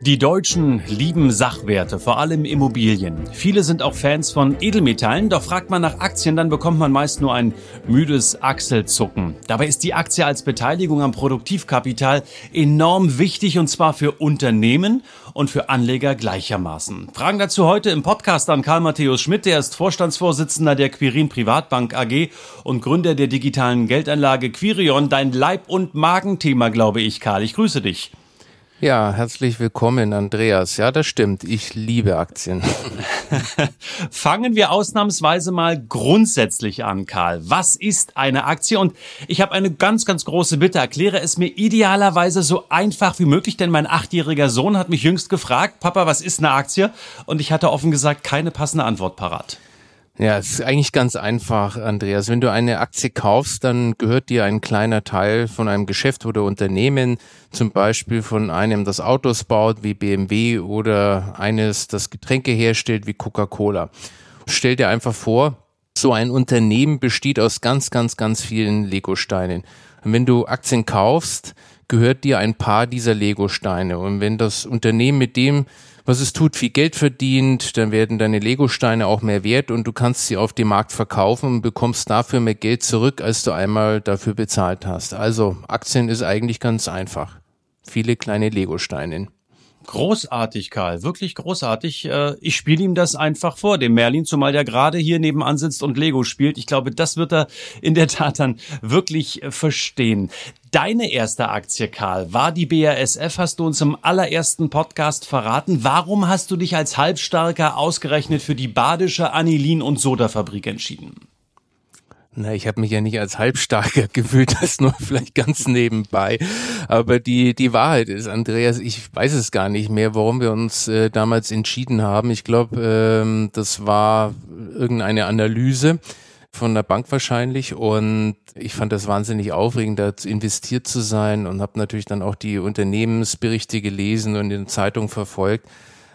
Die Deutschen lieben Sachwerte, vor allem Immobilien. Viele sind auch Fans von Edelmetallen, doch fragt man nach Aktien, dann bekommt man meist nur ein müdes Achselzucken. Dabei ist die Aktie als Beteiligung am Produktivkapital enorm wichtig und zwar für Unternehmen und für Anleger gleichermaßen. Fragen dazu heute im Podcast an Karl Matthäus Schmidt, der ist Vorstandsvorsitzender der Quirin Privatbank AG und Gründer der digitalen Geldanlage Quirion. Dein Leib- und Magenthema, glaube ich, Karl. Ich grüße dich. Ja, herzlich willkommen, Andreas. Ja, das stimmt. Ich liebe Aktien. Fangen wir ausnahmsweise mal grundsätzlich an, Karl. Was ist eine Aktie? Und ich habe eine ganz, ganz große Bitte. Erkläre es mir idealerweise so einfach wie möglich, denn mein achtjähriger Sohn hat mich jüngst gefragt, Papa, was ist eine Aktie? Und ich hatte offen gesagt keine passende Antwort parat. Ja, es ist eigentlich ganz einfach, Andreas. Wenn du eine Aktie kaufst, dann gehört dir ein kleiner Teil von einem Geschäft oder Unternehmen, zum Beispiel von einem, das Autos baut, wie BMW oder eines, das Getränke herstellt, wie Coca-Cola. Stell dir einfach vor, so ein Unternehmen besteht aus ganz, ganz, ganz vielen Lego-Steinen. Und wenn du Aktien kaufst, gehört dir ein paar dieser Lego-Steine. Und wenn das Unternehmen mit dem was es tut, viel Geld verdient, dann werden deine Lego-Steine auch mehr wert und du kannst sie auf dem Markt verkaufen und bekommst dafür mehr Geld zurück, als du einmal dafür bezahlt hast. Also Aktien ist eigentlich ganz einfach. Viele kleine Lego-Steine. Großartig, Karl, wirklich großartig. Äh, ich spiele ihm das einfach vor, dem Merlin, zumal der gerade hier nebenan sitzt und Lego spielt. Ich glaube, das wird er in der Tat dann wirklich äh, verstehen. Deine erste Aktie, Karl, war die BASF, hast du uns im allerersten Podcast verraten. Warum hast du dich als Halbstarker ausgerechnet für die badische Anilin- und Sodafabrik entschieden? Na, ich habe mich ja nicht als Halbstarker gefühlt, das nur vielleicht ganz nebenbei. Aber die, die Wahrheit ist, Andreas, ich weiß es gar nicht mehr, warum wir uns äh, damals entschieden haben. Ich glaube, ähm, das war irgendeine Analyse von der Bank wahrscheinlich und ich fand das wahnsinnig aufregend, da investiert zu sein und habe natürlich dann auch die Unternehmensberichte gelesen und in den Zeitungen verfolgt.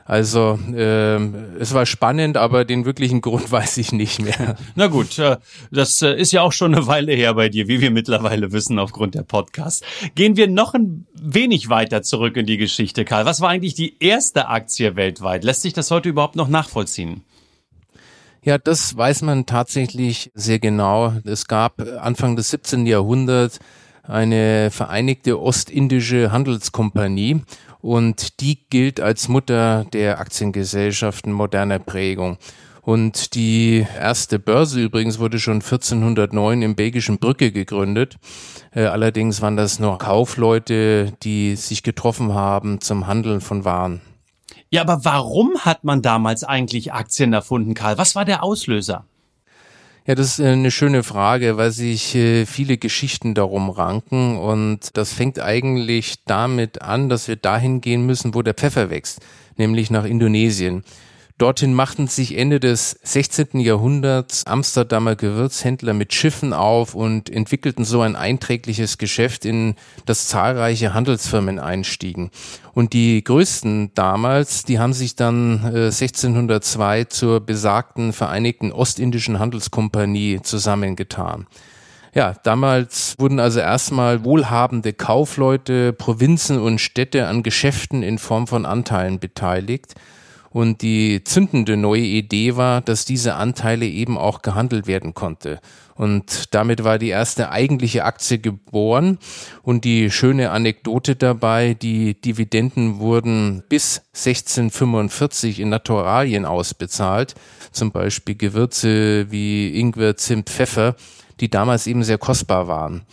Also äh, es war spannend, aber den wirklichen Grund weiß ich nicht mehr. Na gut, äh, das äh, ist ja auch schon eine Weile her bei dir, wie wir mittlerweile wissen aufgrund der Podcasts. Gehen wir noch ein wenig weiter zurück in die Geschichte, Karl. Was war eigentlich die erste Aktie weltweit? Lässt sich das heute überhaupt noch nachvollziehen? Ja, das weiß man tatsächlich sehr genau. Es gab Anfang des 17. Jahrhunderts eine vereinigte ostindische Handelskompanie und die gilt als Mutter der Aktiengesellschaften moderner Prägung. Und die erste Börse übrigens wurde schon 1409 im belgischen Brücke gegründet. Äh, allerdings waren das nur Kaufleute, die sich getroffen haben zum Handeln von Waren. Ja, aber warum hat man damals eigentlich Aktien erfunden, Karl? Was war der Auslöser? Ja, das ist eine schöne Frage, weil sich äh, viele Geschichten darum ranken und das fängt eigentlich damit an, dass wir dahin gehen müssen, wo der Pfeffer wächst, nämlich nach Indonesien. Dorthin machten sich Ende des 16. Jahrhunderts Amsterdamer Gewürzhändler mit Schiffen auf und entwickelten so ein einträgliches Geschäft, in das zahlreiche Handelsfirmen einstiegen. Und die größten damals, die haben sich dann äh, 1602 zur besagten Vereinigten Ostindischen Handelskompanie zusammengetan. Ja, damals wurden also erstmal wohlhabende Kaufleute, Provinzen und Städte an Geschäften in Form von Anteilen beteiligt. Und die zündende neue Idee war, dass diese Anteile eben auch gehandelt werden konnte. Und damit war die erste eigentliche Aktie geboren. Und die schöne Anekdote dabei, die Dividenden wurden bis 1645 in Naturalien ausbezahlt. Zum Beispiel Gewürze wie Ingwer, Zimt, Pfeffer, die damals eben sehr kostbar waren.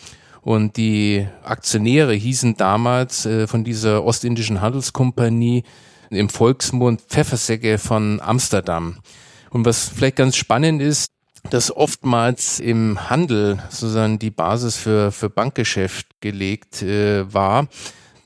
Und die Aktionäre hießen damals äh, von dieser ostindischen Handelskompanie im Volksmund Pfeffersäcke von Amsterdam. Und was vielleicht ganz spannend ist, dass oftmals im Handel sozusagen die Basis für, für Bankgeschäft gelegt äh, war.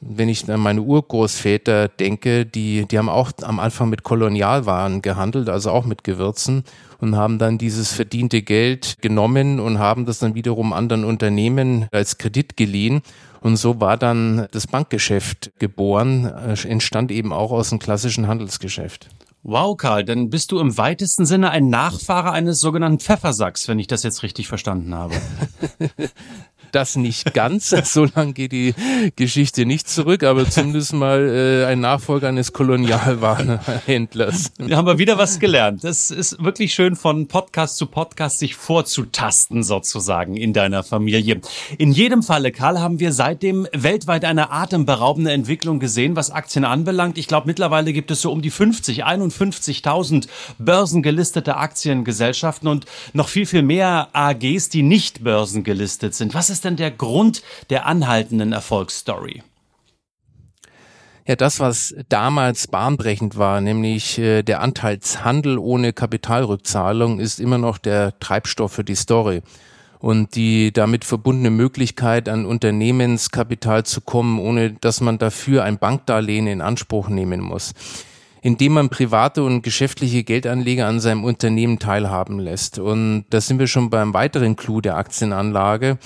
wenn ich an meine Urgroßväter denke, die, die haben auch am Anfang mit Kolonialwaren gehandelt, also auch mit Gewürzen und haben dann dieses verdiente Geld genommen und haben das dann wiederum anderen Unternehmen als Kredit geliehen. Und so war dann das Bankgeschäft geboren, äh, entstand eben auch aus dem klassischen Handelsgeschäft. Wow, Karl, dann bist du im weitesten Sinne ein Nachfahre eines sogenannten Pfeffersacks, wenn ich das jetzt richtig verstanden habe. das nicht ganz. So lange geht die Geschichte nicht zurück, aber zumindest mal äh, ein Nachfolger eines Kolonialwarenhändlers. Da haben wir wieder was gelernt. Das ist wirklich schön von Podcast zu Podcast sich vorzutasten sozusagen in deiner Familie. In jedem Falle, Karl, haben wir seitdem weltweit eine atemberaubende Entwicklung gesehen, was Aktien anbelangt. Ich glaube, mittlerweile gibt es so um die 50, 51.000 börsengelistete Aktiengesellschaften und noch viel, viel mehr AGs, die nicht börsengelistet sind. Was ist ist denn der Grund der anhaltenden Erfolgsstory? Ja, das, was damals bahnbrechend war, nämlich äh, der Anteilshandel ohne Kapitalrückzahlung, ist immer noch der Treibstoff für die Story. Und die damit verbundene Möglichkeit, an Unternehmenskapital zu kommen, ohne dass man dafür ein Bankdarlehen in Anspruch nehmen muss indem man private und geschäftliche Geldanleger an seinem Unternehmen teilhaben lässt. Und da sind wir schon beim weiteren Clou der Aktienanlage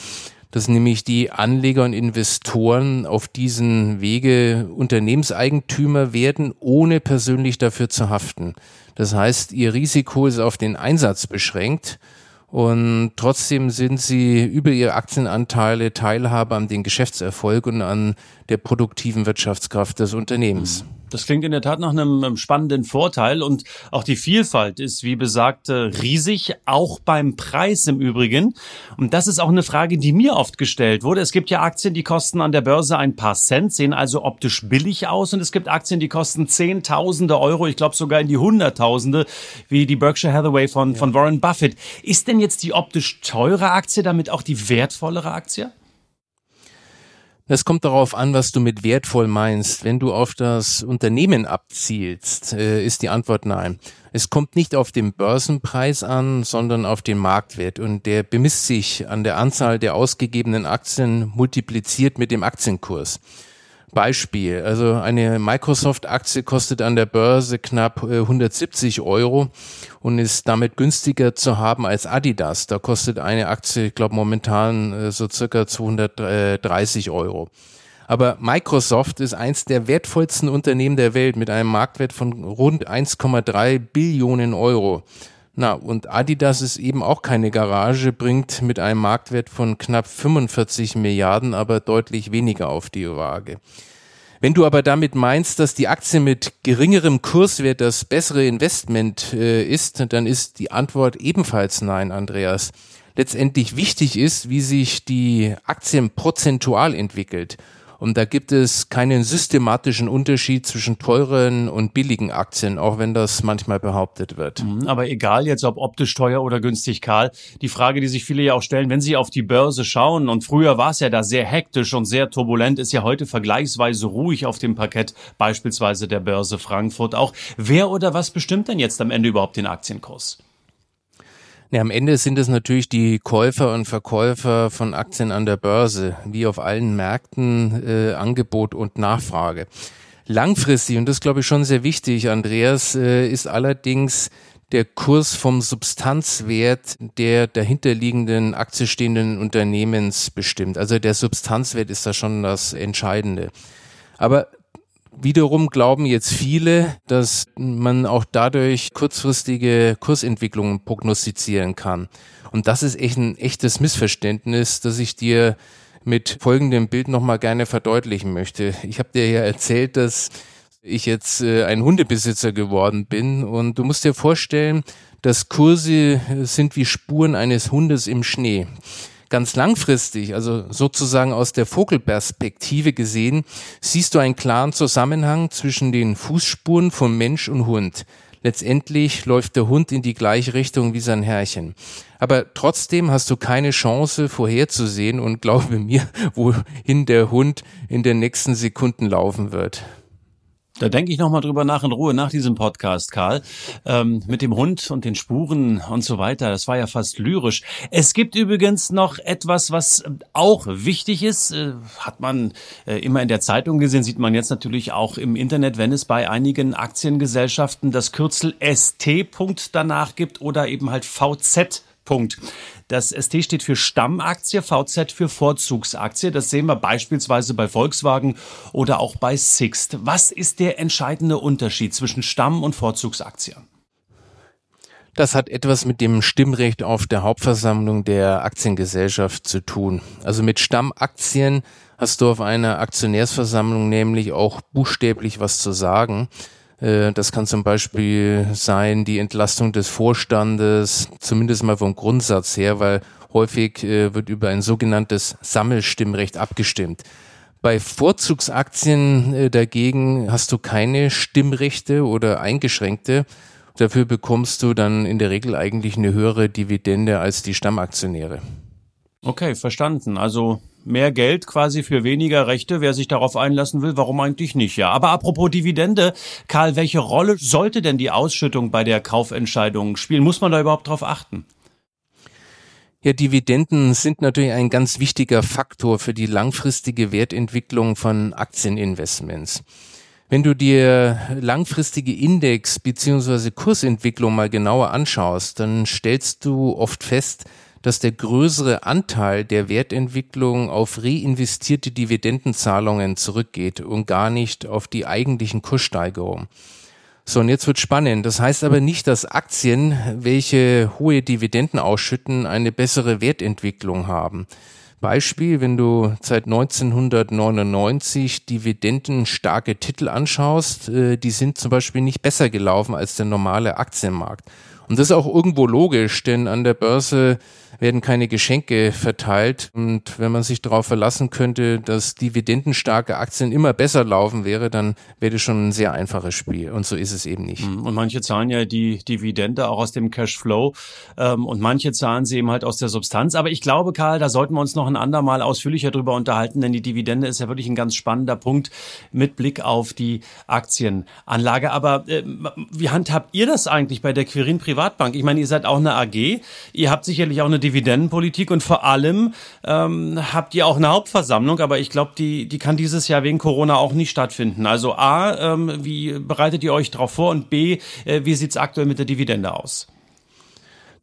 dass nämlich die Anleger und Investoren auf diesen Wege Unternehmenseigentümer werden, ohne persönlich dafür zu haften. Das heißt, ihr Risiko ist auf den Einsatz beschränkt und trotzdem sind sie über ihre Aktienanteile Teilhaber an den Geschäftserfolg und an der produktiven Wirtschaftskraft des Unternehmens. Das klingt in der Tat nach einem spannenden Vorteil und auch die Vielfalt ist, wie besagt, riesig, auch beim Preis im Übrigen. Und das ist auch eine Frage, die mir oft gestellt wurde. Es gibt ja Aktien, die kosten an der Börse ein paar Cent, sehen also optisch billig aus und es gibt Aktien, die kosten Zehntausende Euro, ich glaube sogar in die Hunderttausende, wie die Berkshire Hathaway von, ja. von Warren Buffett. Ist denn jetzt die optisch teure Aktie damit auch die wertvollere Aktie? Es kommt darauf an, was du mit wertvoll meinst. Wenn du auf das Unternehmen abzielst, äh, ist die Antwort nein. Es kommt nicht auf den Börsenpreis an, sondern auf den Marktwert und der bemisst sich an der Anzahl der ausgegebenen Aktien multipliziert mit dem Aktienkurs. Beispiel, also eine Microsoft-Aktie kostet an der Börse knapp 170 äh, Euro und ist damit günstiger zu haben als Adidas. Da kostet eine Aktie, ich glaube momentan äh, so circa 230 Euro. Aber Microsoft ist eins der wertvollsten Unternehmen der Welt mit einem Marktwert von rund 1,3 Billionen Euro. Na, und Adidas ist eben auch keine Garage, bringt mit einem Marktwert von knapp 45 Milliarden aber deutlich weniger auf die Waage. Wenn du aber damit meinst, dass die Aktie mit geringerem Kurswert das bessere Investment äh, ist, dann ist die Antwort ebenfalls nein, Andreas. Letztendlich wichtig ist, wie sich die Aktien prozentual entwickelt. Und da gibt es keinen systematischen Unterschied zwischen teuren und billigen Aktien, auch wenn das manchmal behauptet wird. Mhm, aber egal jetzt, ob optisch teuer oder günstig, Karl, die Frage, die sich viele ja auch stellen, wenn sie auf die Börse schauen, und früher war es ja da sehr hektisch und sehr turbulent, ist ja heute vergleichsweise ruhig auf dem Parkett, beispielsweise der Börse Frankfurt auch. Wer oder was bestimmt denn jetzt am Ende überhaupt den Aktienkurs? Ja, am Ende sind es natürlich die Käufer und Verkäufer von Aktien an der Börse, wie auf allen Märkten äh, Angebot und Nachfrage. Langfristig, und das glaube ich schon sehr wichtig, Andreas, äh, ist allerdings der Kurs vom Substanzwert der dahinterliegenden aktiestehenden Unternehmens bestimmt. Also der Substanzwert ist da schon das Entscheidende. Aber Wiederum glauben jetzt viele, dass man auch dadurch kurzfristige Kursentwicklungen prognostizieren kann. Und das ist echt ein echtes Missverständnis, das ich dir mit folgendem Bild nochmal gerne verdeutlichen möchte. Ich habe dir ja erzählt, dass ich jetzt äh, ein Hundebesitzer geworden bin und du musst dir vorstellen, dass Kurse sind wie Spuren eines Hundes im Schnee ganz langfristig, also sozusagen aus der Vogelperspektive gesehen, siehst du einen klaren Zusammenhang zwischen den Fußspuren von Mensch und Hund. Letztendlich läuft der Hund in die gleiche Richtung wie sein Herrchen. Aber trotzdem hast du keine Chance vorherzusehen und glaube mir, wohin der Hund in den nächsten Sekunden laufen wird. Da denke ich nochmal drüber nach in Ruhe nach diesem Podcast, Karl. Ähm, mit dem Hund und den Spuren und so weiter. Das war ja fast lyrisch. Es gibt übrigens noch etwas, was auch wichtig ist. Äh, hat man äh, immer in der Zeitung gesehen, sieht man jetzt natürlich auch im Internet, wenn es bei einigen Aktiengesellschaften das Kürzel ST Punkt danach gibt oder eben halt VZ Punkt. Das ST steht für Stammaktie, VZ für Vorzugsaktie. Das sehen wir beispielsweise bei Volkswagen oder auch bei Sixt. Was ist der entscheidende Unterschied zwischen Stamm- und Vorzugsaktien? Das hat etwas mit dem Stimmrecht auf der Hauptversammlung der Aktiengesellschaft zu tun. Also mit Stammaktien hast du auf einer Aktionärsversammlung nämlich auch buchstäblich was zu sagen. Äh, das kann zum Beispiel sein die Entlastung des Vorstandes, zumindest mal vom Grundsatz her, weil häufig äh, wird über ein sogenanntes Sammelstimmrecht abgestimmt. Bei Vorzugsaktien äh, dagegen hast du keine Stimmrechte oder eingeschränkte. Dafür bekommst du dann in der Regel eigentlich eine höhere Dividende als die Stammaktionäre. Okay, verstanden. Also mehr Geld quasi für weniger Rechte. Wer sich darauf einlassen will, warum eigentlich nicht? Ja. Aber apropos Dividende, Karl, welche Rolle sollte denn die Ausschüttung bei der Kaufentscheidung spielen? Muss man da überhaupt drauf achten? Ja, Dividenden sind natürlich ein ganz wichtiger Faktor für die langfristige Wertentwicklung von Aktieninvestments. Wenn du dir langfristige Index- bzw. Kursentwicklung mal genauer anschaust, dann stellst du oft fest, dass der größere Anteil der Wertentwicklung auf reinvestierte Dividendenzahlungen zurückgeht und gar nicht auf die eigentlichen Kurssteigerungen. So, und jetzt wird spannend. Das heißt aber nicht, dass Aktien, welche hohe Dividenden ausschütten, eine bessere Wertentwicklung haben. Beispiel, wenn du seit 1999 dividendenstarke Titel anschaust, äh, die sind zum Beispiel nicht besser gelaufen als der normale Aktienmarkt. Und das ist auch irgendwo logisch, denn an der Börse werden keine Geschenke verteilt. Und wenn man sich darauf verlassen könnte, dass dividendenstarke Aktien immer besser laufen wäre, dann wäre das schon ein sehr einfaches Spiel. Und so ist es eben nicht. Mhm. Und manche zahlen ja die Dividende auch aus dem Cashflow ähm, und manche zahlen sie eben halt aus der Substanz. Aber ich glaube, Karl, da sollten wir uns noch ein andermal ausführlicher drüber unterhalten, denn die Dividende ist ja wirklich ein ganz spannender Punkt mit Blick auf die Aktienanlage. Aber äh, wie handhabt ihr das eigentlich bei der Quirin Privatbank? Ich meine, ihr seid auch eine AG. Ihr habt sicherlich auch eine Dividendenpolitik und vor allem ähm, habt ihr auch eine Hauptversammlung, aber ich glaube, die, die kann dieses Jahr wegen Corona auch nicht stattfinden. Also A, ähm, wie bereitet ihr euch darauf vor und B, äh, wie sieht's aktuell mit der Dividende aus?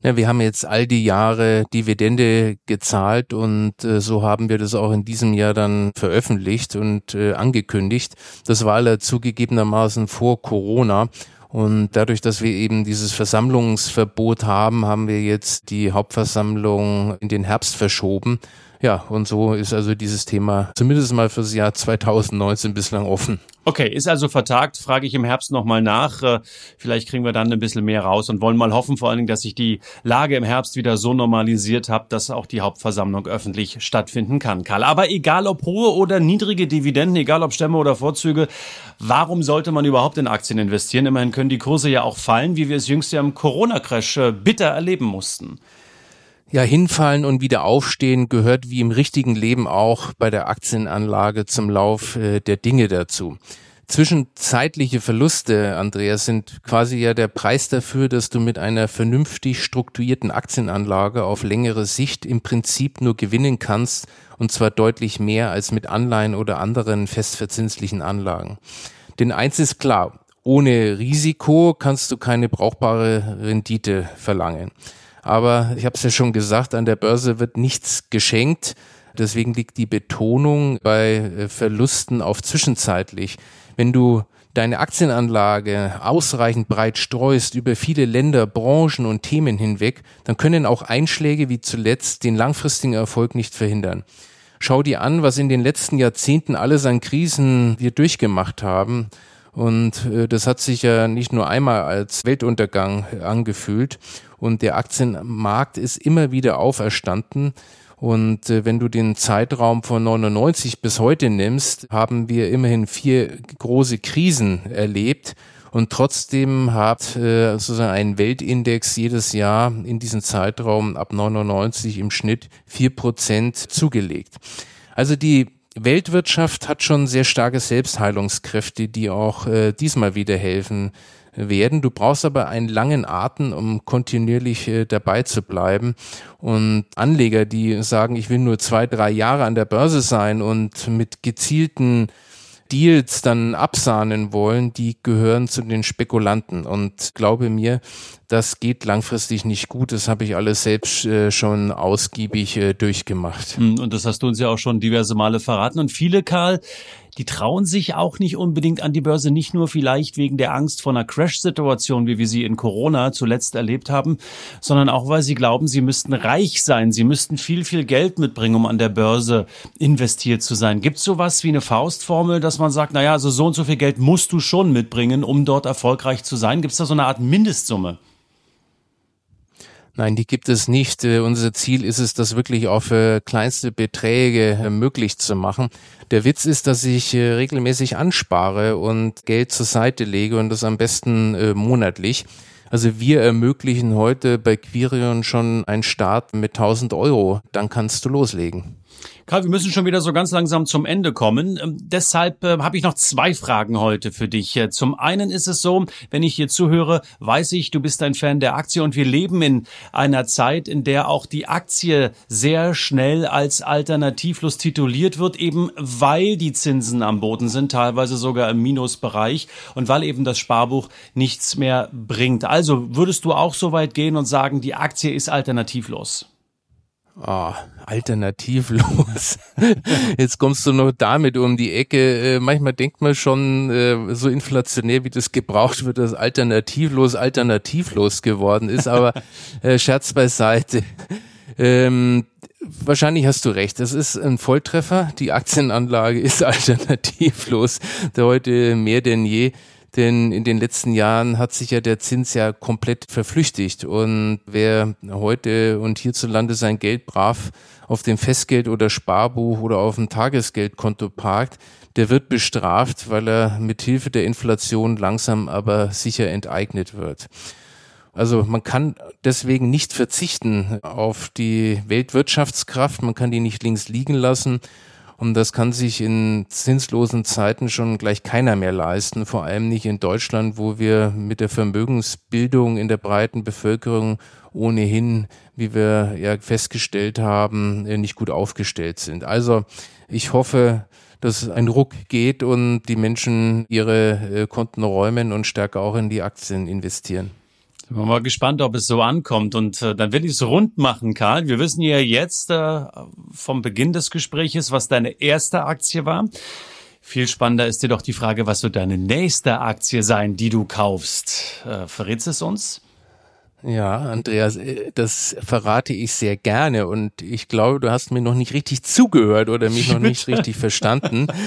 Ja, wir haben jetzt all die Jahre Dividende gezahlt und äh, so haben wir das auch in diesem Jahr dann veröffentlicht und äh, angekündigt. Das war alle zugegebenermaßen vor Corona. Und dadurch, dass wir eben dieses Versammlungsverbot haben, haben wir jetzt die Hauptversammlung in den Herbst verschoben. Ja, und so ist also dieses Thema zumindest mal fürs Jahr 2019 bislang offen. Okay, ist also vertagt, frage ich im Herbst nochmal nach. Äh, vielleicht kriegen wir dann ein bisschen mehr raus und wollen mal hoffen, vor allen Dingen, dass sich die Lage im Herbst wieder so normalisiert hat, dass auch die Hauptversammlung öffentlich stattfinden kann, Karl. Aber egal ob hohe oder niedrige Dividenden, egal ob Stämme oder Vorzüge, warum sollte man überhaupt in Aktien investieren? Immerhin können die Kurse ja auch fallen, wie wir es jüngst ja im Corona-Crash äh, bitter erleben mussten. Ja, hinfallen und wieder aufstehen gehört wie im richtigen Leben auch bei der Aktienanlage zum Lauf äh, der Dinge dazu. Zwischenzeitliche Verluste, Andreas, sind quasi ja der Preis dafür, dass du mit einer vernünftig strukturierten Aktienanlage auf längere Sicht im Prinzip nur gewinnen kannst und zwar deutlich mehr als mit Anleihen oder anderen festverzinslichen Anlagen. Denn eins ist klar, ohne Risiko kannst du keine brauchbare Rendite verlangen. Aber ich habe es ja schon gesagt, an der Börse wird nichts geschenkt. Deswegen liegt die Betonung bei äh, Verlusten auf zwischenzeitlich. Wenn du deine Aktienanlage ausreichend breit streust über viele Länder, Branchen und Themen hinweg, dann können auch Einschläge wie zuletzt den langfristigen Erfolg nicht verhindern. Schau dir an, was in den letzten Jahrzehnten alles an Krisen wir durchgemacht haben. Und äh, das hat sich ja nicht nur einmal als Weltuntergang angefühlt. Und der Aktienmarkt ist immer wieder auferstanden. Und äh, wenn du den Zeitraum von 99 bis heute nimmst, haben wir immerhin vier große Krisen erlebt. Und trotzdem hat äh, sozusagen ein Weltindex jedes Jahr in diesem Zeitraum ab 99 im Schnitt vier Prozent zugelegt. Also die Weltwirtschaft hat schon sehr starke Selbstheilungskräfte, die auch äh, diesmal wieder helfen werden. Du brauchst aber einen langen Atem, um kontinuierlich äh, dabei zu bleiben. Und Anleger, die sagen, ich will nur zwei, drei Jahre an der Börse sein und mit gezielten Deals dann absahnen wollen, die gehören zu den Spekulanten. Und glaube mir, das geht langfristig nicht gut. Das habe ich alles selbst äh, schon ausgiebig äh, durchgemacht. Hm, und das hast du uns ja auch schon diverse Male verraten. Und viele, Karl, die trauen sich auch nicht unbedingt an die Börse, nicht nur vielleicht wegen der Angst vor einer Crash-Situation, wie wir sie in Corona zuletzt erlebt haben, sondern auch, weil sie glauben, sie müssten reich sein, sie müssten viel, viel Geld mitbringen, um an der Börse investiert zu sein. Gibt es sowas wie eine Faustformel, dass man sagt, naja, also so und so viel Geld musst du schon mitbringen, um dort erfolgreich zu sein? Gibt es da so eine Art Mindestsumme? Nein, die gibt es nicht. Äh, unser Ziel ist es, das wirklich auf äh, kleinste Beträge äh, möglich zu machen. Der Witz ist, dass ich regelmäßig anspare und Geld zur Seite lege und das am besten monatlich. Also wir ermöglichen heute bei Quirion schon einen Start mit 1000 Euro. Dann kannst du loslegen. Karl, wir müssen schon wieder so ganz langsam zum Ende kommen. Ähm, deshalb äh, habe ich noch zwei Fragen heute für dich. Äh, zum einen ist es so, wenn ich hier zuhöre, weiß ich, du bist ein Fan der Aktie und wir leben in einer Zeit, in der auch die Aktie sehr schnell als alternativlos tituliert wird, eben weil die Zinsen am Boden sind, teilweise sogar im Minusbereich und weil eben das Sparbuch nichts mehr bringt. Also würdest du auch so weit gehen und sagen, die Aktie ist alternativlos? Oh, alternativlos. Jetzt kommst du noch damit um die Ecke. Äh, manchmal denkt man schon, äh, so inflationär wie das gebraucht wird, dass alternativlos alternativlos geworden ist. Aber äh, Scherz beiseite. Ähm, wahrscheinlich hast du recht. Das ist ein Volltreffer. Die Aktienanlage ist alternativlos. Heute mehr denn je. Denn in den letzten Jahren hat sich ja der Zins ja komplett verflüchtigt. Und wer heute und hierzulande sein Geld brav auf dem Festgeld oder Sparbuch oder auf dem Tagesgeldkonto parkt, der wird bestraft, weil er mit Hilfe der Inflation langsam aber sicher enteignet wird. Also man kann deswegen nicht verzichten auf die Weltwirtschaftskraft, man kann die nicht links liegen lassen und das kann sich in zinslosen Zeiten schon gleich keiner mehr leisten, vor allem nicht in Deutschland, wo wir mit der Vermögensbildung in der breiten Bevölkerung ohnehin, wie wir ja festgestellt haben, nicht gut aufgestellt sind. Also ich hoffe, dass ein Ruck geht und die Menschen ihre äh, Konten räumen und stärker auch in die Aktien investieren. Sind wir mal gespannt, ob es so ankommt. Und äh, dann will ich es rund machen, Karl. Wir wissen ja jetzt äh, vom Beginn des Gespräches, was deine erste Aktie war. Viel spannender ist dir doch die Frage, was wird deine nächste Aktie sein, die du kaufst. Äh, verrätst es uns? Ja, Andreas, äh, das verrate ich sehr gerne und ich glaube, du hast mir noch nicht richtig zugehört oder mich noch nicht richtig verstanden.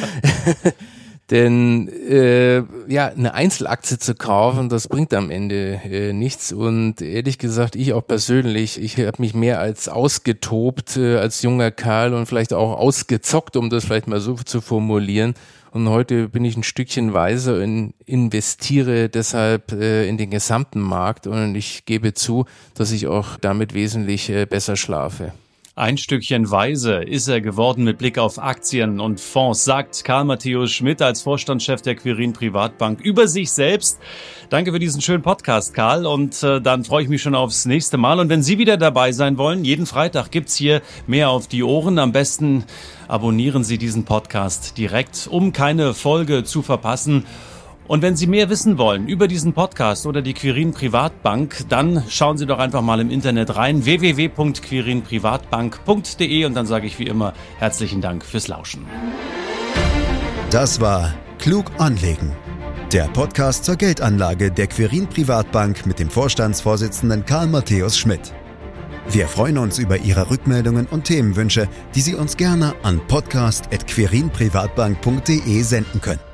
Denn äh, ja, eine Einzelaktie zu kaufen, das bringt am Ende äh, nichts. Und ehrlich gesagt, ich auch persönlich, ich habe mich mehr als ausgetobt äh, als junger Kerl und vielleicht auch ausgezockt, um das vielleicht mal so zu formulieren. Und heute bin ich ein Stückchen weiser und investiere deshalb äh, in den gesamten Markt. Und ich gebe zu, dass ich auch damit wesentlich äh, besser schlafe. Ein Stückchen weise ist er geworden mit Blick auf Aktien und Fonds, sagt Karl Matthäus Schmidt als Vorstandschef der Quirin Privatbank über sich selbst. Danke für diesen schönen Podcast, Karl. Und äh, dann freue ich mich schon aufs nächste Mal. Und wenn Sie wieder dabei sein wollen, jeden Freitag gibt's hier mehr auf die Ohren. Am besten abonnieren Sie diesen Podcast direkt, um keine Folge zu verpassen. Und wenn Sie mehr wissen wollen über diesen Podcast oder die Quirin Privatbank, dann schauen Sie doch einfach mal im Internet rein www.quirinprivatbank.de und dann sage ich wie immer herzlichen Dank fürs Lauschen. Das war Klug anlegen. Der Podcast zur Geldanlage der Quirin Privatbank mit dem Vorstandsvorsitzenden Karl Matthäus Schmidt. Wir freuen uns über Ihre Rückmeldungen und Themenwünsche, die Sie uns gerne an podcast.quirinprivatbank.de senden können.